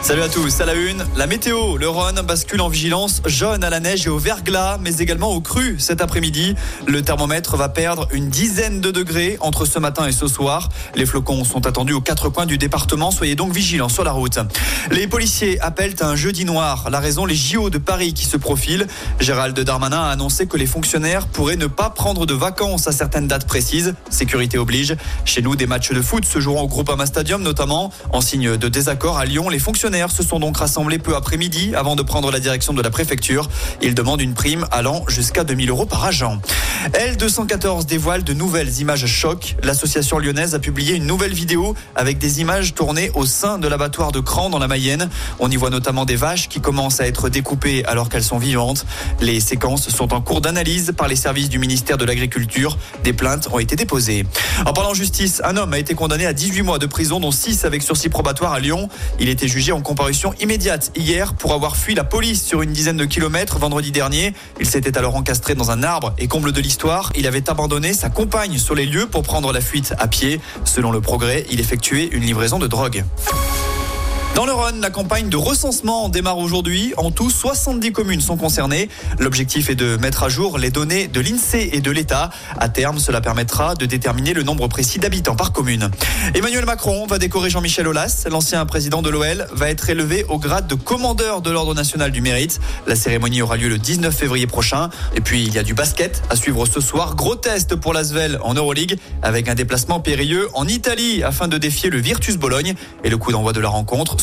Salut à tous, à la une, la météo, le Rhône bascule en vigilance jaune à la neige et au verglas, mais également au cru cet après-midi. Le thermomètre va perdre une dizaine de degrés entre ce matin et ce soir. Les flocons sont attendus aux quatre coins du département, soyez donc vigilants sur la route. Les policiers appellent à un jeudi noir. La raison, les JO de Paris qui se profilent. Gérald Darmanin a annoncé que les fonctionnaires pourraient ne pas prendre de vacances à certaines dates précises. Sécurité oblige. Chez nous, des matchs de foot se joueront au Groupama Stadium notamment. En signe de désaccord à Lyon, les fonctionnaires se sont donc rassemblés peu après-midi avant de prendre la direction de la préfecture. Ils demandent une prime allant jusqu'à 2000 euros par agent. L214 dévoile de nouvelles images choc. L'association lyonnaise a publié une nouvelle vidéo avec des images tournées au sein de l'abattoir de Cran dans la Mayenne. On y voit notamment des vaches qui commencent à être découpées alors qu'elles sont vivantes. Les séquences sont en cours d'analyse par les services du ministère de l'Agriculture. Des plaintes ont été déposées. En parlant justice, un homme a été condamné à 18 mois de prison, dont 6 avec sursis probatoire à Lyon. Il était jugé comparution immédiate hier pour avoir fui la police sur une dizaine de kilomètres vendredi dernier. Il s'était alors encastré dans un arbre et comble de l'histoire, il avait abandonné sa compagne sur les lieux pour prendre la fuite à pied. Selon le progrès, il effectuait une livraison de drogue. Dans le Rhône, la campagne de recensement démarre aujourd'hui. En tout, 70 communes sont concernées. L'objectif est de mettre à jour les données de l'INSEE et de l'État. À terme, cela permettra de déterminer le nombre précis d'habitants par commune. Emmanuel Macron va décorer Jean-Michel Aulas. L'ancien président de l'OL va être élevé au grade de commandeur de l'Ordre national du mérite. La cérémonie aura lieu le 19 février prochain. Et puis, il y a du basket à suivre ce soir. Gros test pour l'Asvel en Euroleague avec un déplacement périlleux en Italie afin de défier le Virtus Bologne. Et le coup d'envoi de la rencontre